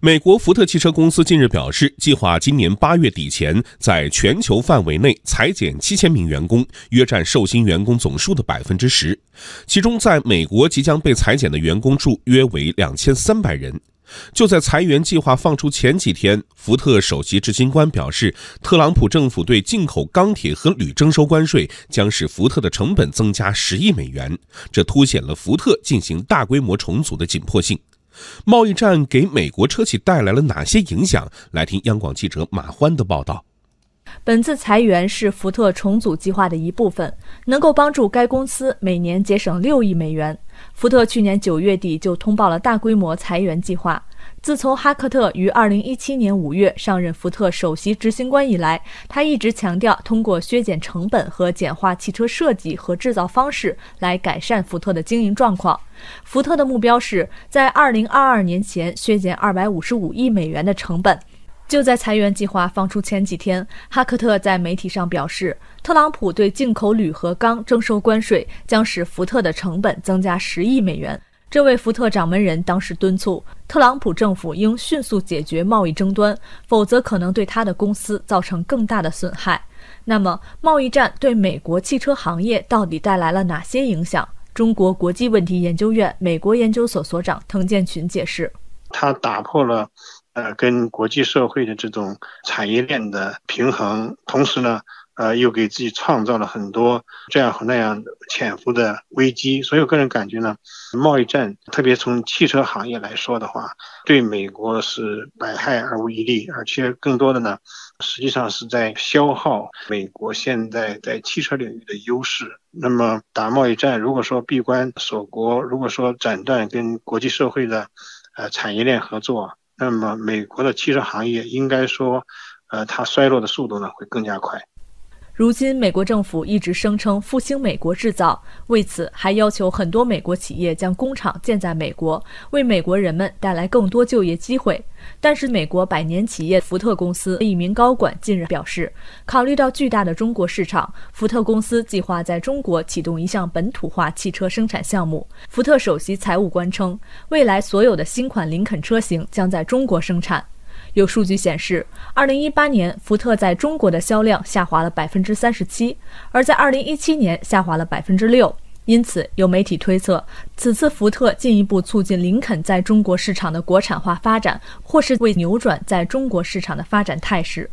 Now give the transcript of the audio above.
美国福特汽车公司近日表示，计划今年八月底前在全球范围内裁减七千名员工，约占受薪员工总数的百分之十。其中，在美国即将被裁减的员工数约为两千三百人。就在裁员计划放出前几天，福特首席执行官表示，特朗普政府对进口钢铁和铝征收关税，将使福特的成本增加十亿美元。这凸显了福特进行大规模重组的紧迫性。贸易战给美国车企带来了哪些影响？来听央广记者马欢的报道。本次裁员是福特重组计划的一部分，能够帮助该公司每年节省六亿美元。福特去年九月底就通报了大规模裁员计划。自从哈克特于二零一七年五月上任福特首席执行官以来，他一直强调通过削减成本和简化汽车设计和制造方式来改善福特的经营状况。福特的目标是在二零二二年前削减二百五十五亿美元的成本。就在裁员计划放出前几天，哈克特在媒体上表示，特朗普对进口铝和钢征收关税将使福特的成本增加十亿美元。这位福特掌门人当时敦促特朗普政府应迅速解决贸易争端，否则可能对他的公司造成更大的损害。那么，贸易战对美国汽车行业到底带来了哪些影响？中国国际问题研究院美国研究所所长滕建群解释：他打破了。呃，跟国际社会的这种产业链的平衡，同时呢，呃，又给自己创造了很多这样和那样的潜伏的危机。所以我个人感觉呢，贸易战，特别从汽车行业来说的话，对美国是百害而无一利，而且更多的呢，实际上是在消耗美国现在在汽车领域的优势。那么打贸易战，如果说闭关锁国，如果说斩断跟国际社会的呃产业链合作。那么，美国的汽车行业应该说，呃，它衰落的速度呢会更加快。如今，美国政府一直声称复兴美国制造，为此还要求很多美国企业将工厂建在美国，为美国人们带来更多就业机会。但是，美国百年企业福特公司的一名高管近日表示，考虑到巨大的中国市场，福特公司计划在中国启动一项本土化汽车生产项目。福特首席财务官称，未来所有的新款林肯车型将在中国生产。有数据显示，二零一八年福特在中国的销量下滑了百分之三十七，而在二零一七年下滑了百分之六。因此，有媒体推测，此次福特进一步促进林肯在中国市场的国产化发展，或是为扭转在中国市场的发展态势。